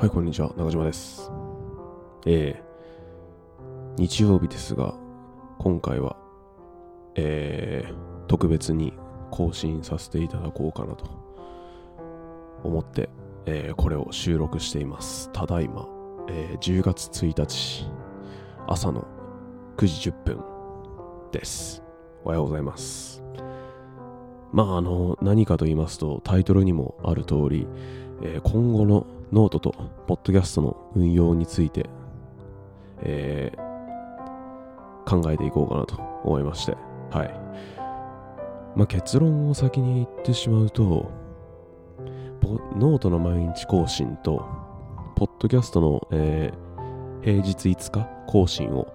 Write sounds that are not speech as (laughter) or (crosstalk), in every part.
はい、こんにちは。中島です。えー、日曜日ですが、今回は、えー、特別に更新させていただこうかなと思って、えー、これを収録しています。ただいま、えー、10月1日、朝の9時10分です。おはようございます。まあ、あの、何かと言いますと、タイトルにもある通り、えー今後のノートとポッドキャストの運用について、えー考えていこうかなと思いまして、はい。まあ、結論を先に言ってしまうと、ノートの毎日更新と、ポッドキャストの、えー平日5日更新を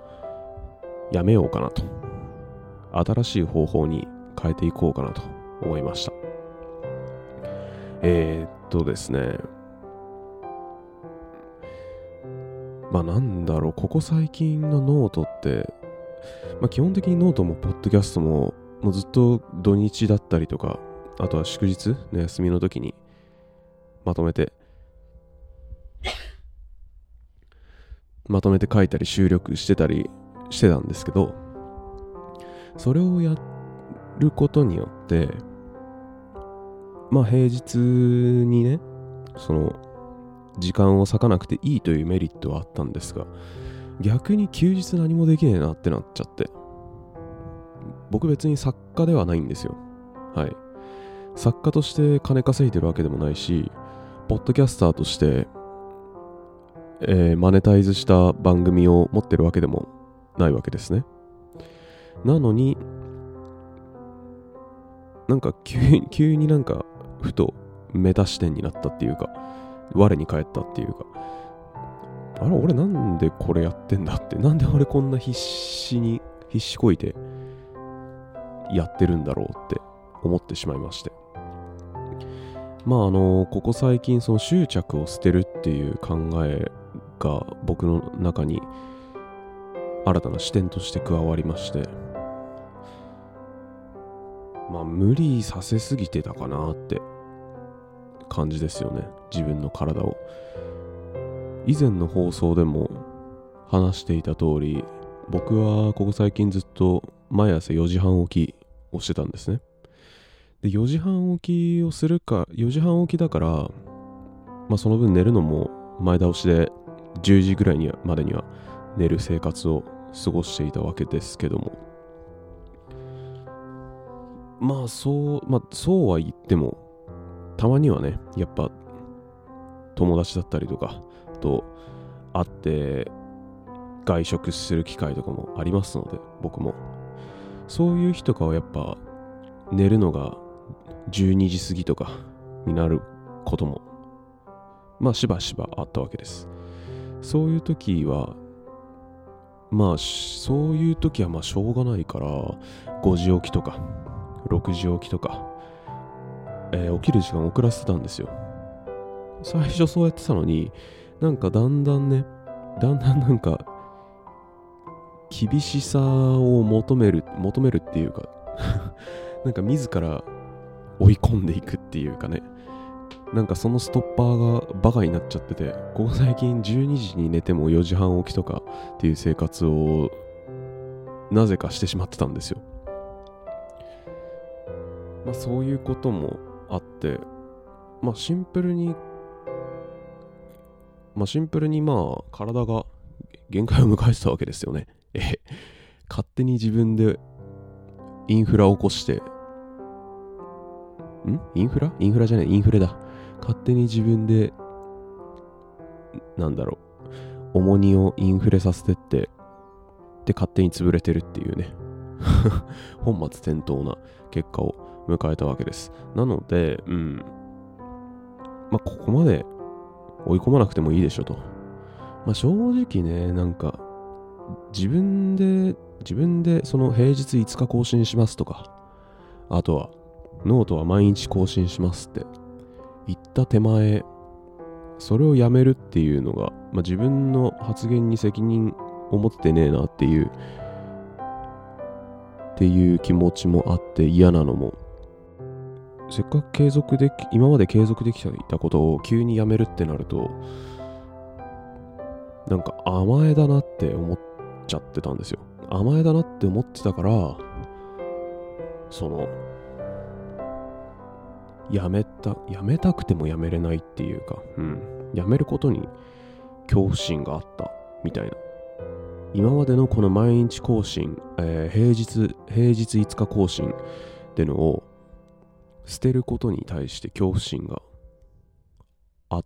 やめようかなと。新しい方法に変えていこうかなと思いました。えー、っとですね、まあなんだろう、ここ最近のノートって、まあ基本的にノートもポッドキャストも、もうずっと土日だったりとか、あとは祝日の休みの時にまとめて、まとめて書いたり収録してたりしてたんですけど、それをやることによって、まあ平日にね、その時間を割かなくていいというメリットはあったんですが逆に休日何もできねえなってなっちゃって。僕別に作家ではないんですよ。はい。作家として金稼いでるわけでもないしポッドキャスターとして、えーマネタイズした番組を持ってるわけでもないわけですね。なのになんか急に急になんかふとメタ視点になったっていうか我に返ったっていうか。あれ俺なんでこれやってんだって。なんで俺こんな必死に必死こいてやってるんだろうって思ってしまいまして。まああのここ最近その執着を捨てるっていう考えが僕の中に新たな視点として加わりまして。まあ無理させすぎてたかなって。感じですよね。自分の体を。以前の放送でも話していた通り僕はここ最近ずっと毎朝4時半起きをしてたんですね。で4時半起きをするか4時半起きだからまあその分寝るのも前倒しで10時ぐらいにまでには寝る生活を過ごしていたわけですけども。まあそうまあそうは言ってもたまにはね、やっぱ友達だったりとかと会って外食する機会とかもありますので、僕も。そういう日とかはやっぱ寝るのが12時過ぎとかになることも、まあしばしばあったわけです。そういう時は、まあそういう時はまあしょうがないから、5時起きとか、6時起きとか、えー起きる時間遅らせてたんですよ。最初そうやってたのに、なんかだんだんね、だんだん (laughs) なんか、厳しさを求める、求めるっていうか、(laughs) なんか自ら追い込んでいくっていうかね、なんかそのストッパーがバカになっちゃってて、ここ最近12時に寝ても4時半起きとかっていう生活をなぜかしてしまってたんですよ。まあそういうこともあって、まあシンプルに、まあシンプルにまあ体が限界を迎えてたわけですよね。ええ勝手に自分でインフラを起こして、ん？インフラ？インフラじゃない、インフレだ。勝手に自分で、なんだろう、重荷をインフレさせてって、で、勝手に潰れてるっていうね。(laughs) 本末転倒な結果を迎えたわけです。なので、うん。まあ、ここまで追い込まなくてもいいでしょと。まあ、正直ね、なんか、自分で、自分でその平日5日更新しますとか、あとは、ノートは毎日更新しますって言った手前、それをやめるっていうのが、まあ、自分の発言に責任を持ってねえなっていう、っていう気持ちもあって嫌なのも、せっかく継続でき、今まで継続できていたことを急にやめるってなると、なんか甘えだなって思っちゃってたんですよ。甘えだなって思ってたから、その、やめた、やめたくてもやめれないっていうか、うん、やめることに恐怖心があったみたいな。今までのこの毎日更新、えー、平日、平日5日更新ってのを捨てることに対して恐怖心があっ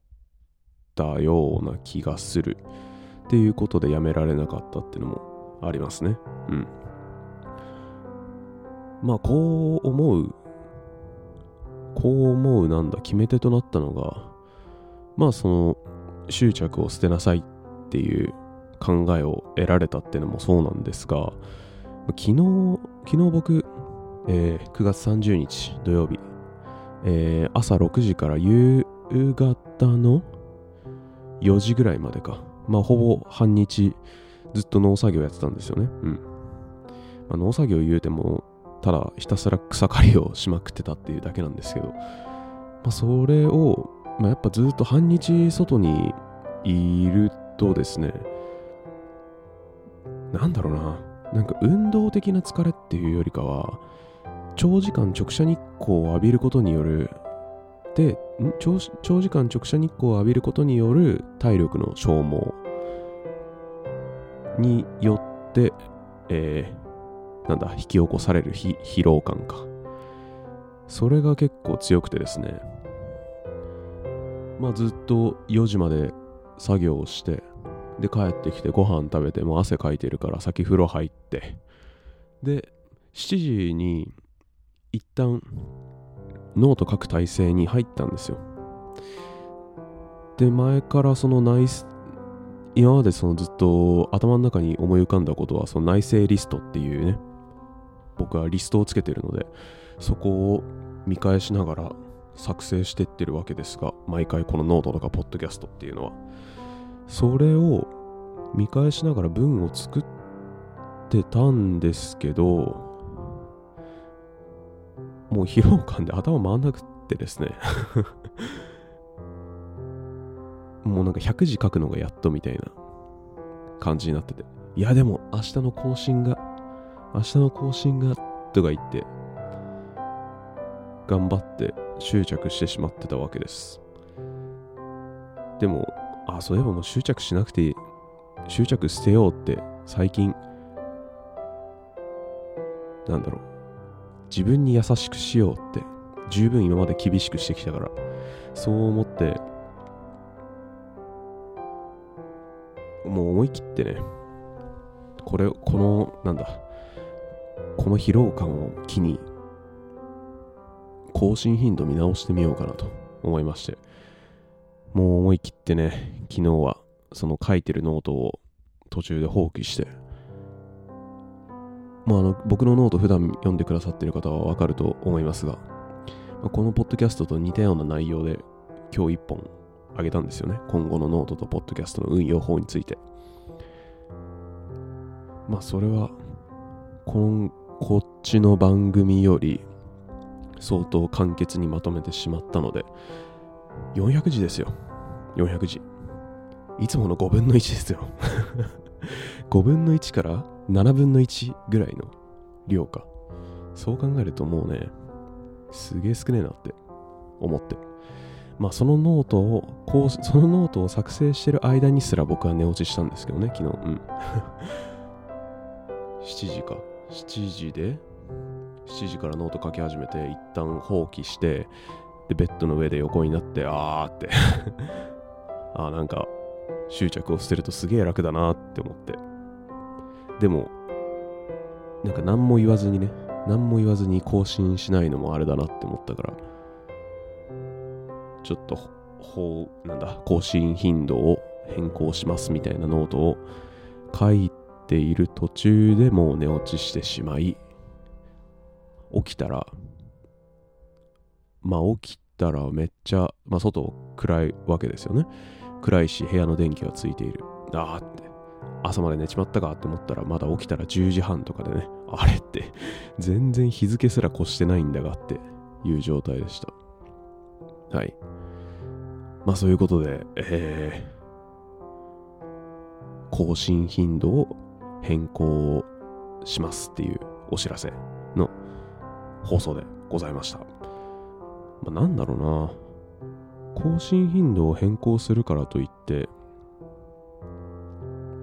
たような気がするっていうことでやめられなかったっていうのもありますね。うん。まあこう思う、こう思うなんだ決め手となったのが、まあその執着を捨てなさいっていう考えを得られたっていうのもそうなんですが、昨日、昨日僕、えー、9月30日土曜日、えー、朝6時から夕方の4時ぐらいまでか。まあ、ほぼ半日ずっと農作業やってたんですよね。うん。まあ、農作業言うても、ただひたすら草刈りをしまくってたっていうだけなんですけど、まあ、それを、まあ、やっぱずっと半日外にいるとですね、なんだろうな、なんか運動的な疲れっていうよりかは、長時間直射日光を浴びることによる。で長長時間直射日光を浴びることによる体力の消耗。によって、えー、なんだ、引き起こされる疲労感か。それが結構強くてですね、まあずっと4時まで作業をして、で帰ってきてご飯食べてもう汗かいてるから先風呂入って、で、7時に一旦ノート書く体制に入ったんですよ。で、前からその内、今までそのずっと頭の中に思い浮かんだことはその内政リストっていうね、僕はリストをつけてるので、そこを見返しながら作成してってるわけですが、毎回このノートとかポッドキャストっていうのは、それを見返しながら文を作ってたんですけど、もう疲労感で頭回んなくってですね (laughs) もうなんか100字書くのがやっとみたいな感じになってて。いやでも明日の更新が、明日の更新が、とか言って、頑張って執着してしまってたわけです。でも、あ、そういえばもう執着しなくて執着捨てようって最近、なんだろう、自分に優しくしようって十分今まで厳しくしてきたから。そう思ってもう思い切ってねこれこのなんだこの疲労感を機に更新頻度見直してみようかなと思いまして。もう思い切ってね昨日はその書いてるノートを途中で放棄してまあ、あの僕のノート普段読んでくださってる方はわかると思いますが、このポッドキャストと似たような内容で今日一本あげたんですよね。今後のノートとポッドキャストの運用法について。まあそれはこのこっちの番組より相当簡潔にまとめてしまったので400字ですよ。400字。いつもの5分の1ですよ。(laughs) 5分の1から7分の1ぐらいの量か。そう考えるともうね、すげえ少ねえなって思って。まあそのノートを、こう、そのノートを作成してる間にすら僕は寝落ちしたんですけどね、昨日。うん。(laughs) 7時か。7時で、7時からノート書き始めて、一旦放棄して、で、ベッドの上で横になって、あーって (laughs) あーなんか、執着を捨てるとすげえ楽だなって思って。でも、なんか何も言わずにね、何も言わずに更新しないのもあれだなって思ったから、ちょっと、ほう、なんだ、更新頻度を変更しますみたいなノートを書いている途中でもう寝落ちしてしまい、起きたら、まあ起きたらめっちゃ、まあ外暗いわけですよね。暗いし部屋の電気がついている。ああって。朝まで寝ちまったかって思ったらまだ起きたら10時半とかでね、あれって全然日付すら越してないんだがっていう状態でした。はい。まあそういうことで、え更新頻度を変更しますっていうお知らせの放送でございました。まあ、なんだろうな。更新頻度を変更するからといって、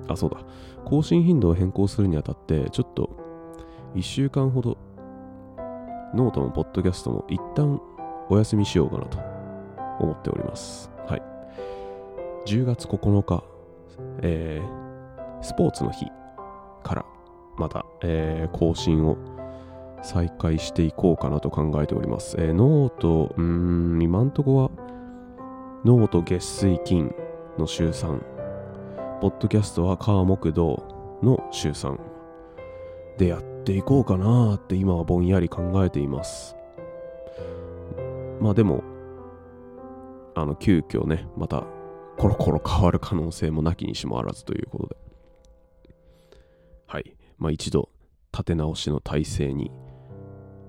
あ、そうだ。更新頻度を変更するにあたって、ちょっと1週間ほどノートもポッドキャストも一旦お休みしようかなと思っております。はい。10月9日、えー、スポーツの日からまた、えー、更新を再開していこうかなと考えております。えー、 note、うん、今んとこは、ノート月水金の週3、ポッドキャストは火木土の週3でやっていこうかなって今はぼんやり考えています。まあでも、あの、急遽ね、またコロコロ変わる可能性もなきにしもあらずということで。はい。まあ一度、立て直しの体制に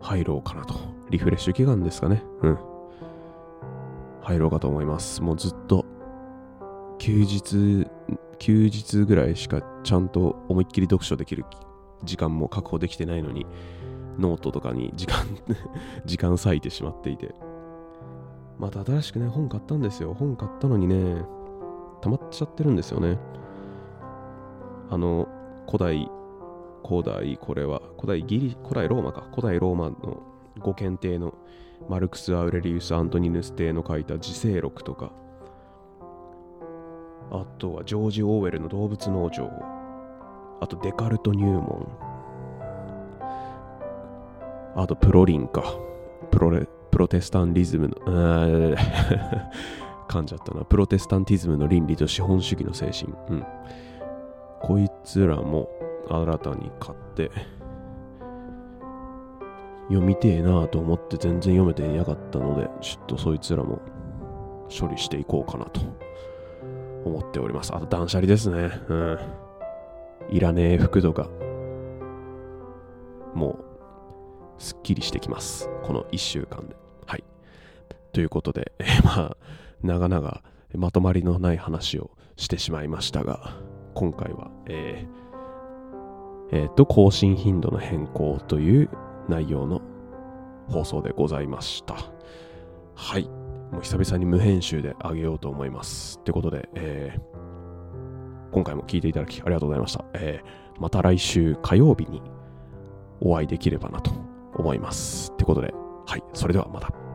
入ろうかなと。リフレッシュ期間ですかね。うん。入ろうかと思います。もうずっと、休日、休日ぐらいしかちゃんと思いっきり読書できる時間も確保できてないのに、ノートとかに時間 (laughs) 時間割いてしまっていて。また新しくね、本買ったんですよ。本買ったのにね、溜まっちゃってるんですよね。あの、古代、古代、これは、古代ギリ、古代ローマか。古代ローマのご検定のマルクス・アウレリウス・アントニヌス帝の書いた自世録とか、あとはジョージ・オーウェルの動物農場、あとデカルト入門、あとプロリンか、プロレプロテスタンリズムの、(laughs) 噛んじゃったな。プロテスタンティズムの倫理と資本主義の精神。うん。こいつらも新たに買って、読みてえなと思って全然読めていなかったので、ちょっとそいつらも処理していこうかなと思っております。あと断捨離ですね。うん。いらねえ服とか、もう、すっきりしてきます。この1週間で。はい。ということで、え、(laughs) まあ、長々まとまりのない話をしてしまいましたが、今回は、えー、えー、と、更新頻度の変更という内容の放送でございました。はい。もう久々に無編集であげようと思います。ってことで、えー、今回も聞いていただきありがとうございました。えー、また来週火曜日にお会いできればなと思います。ってことで、はい。それではまた。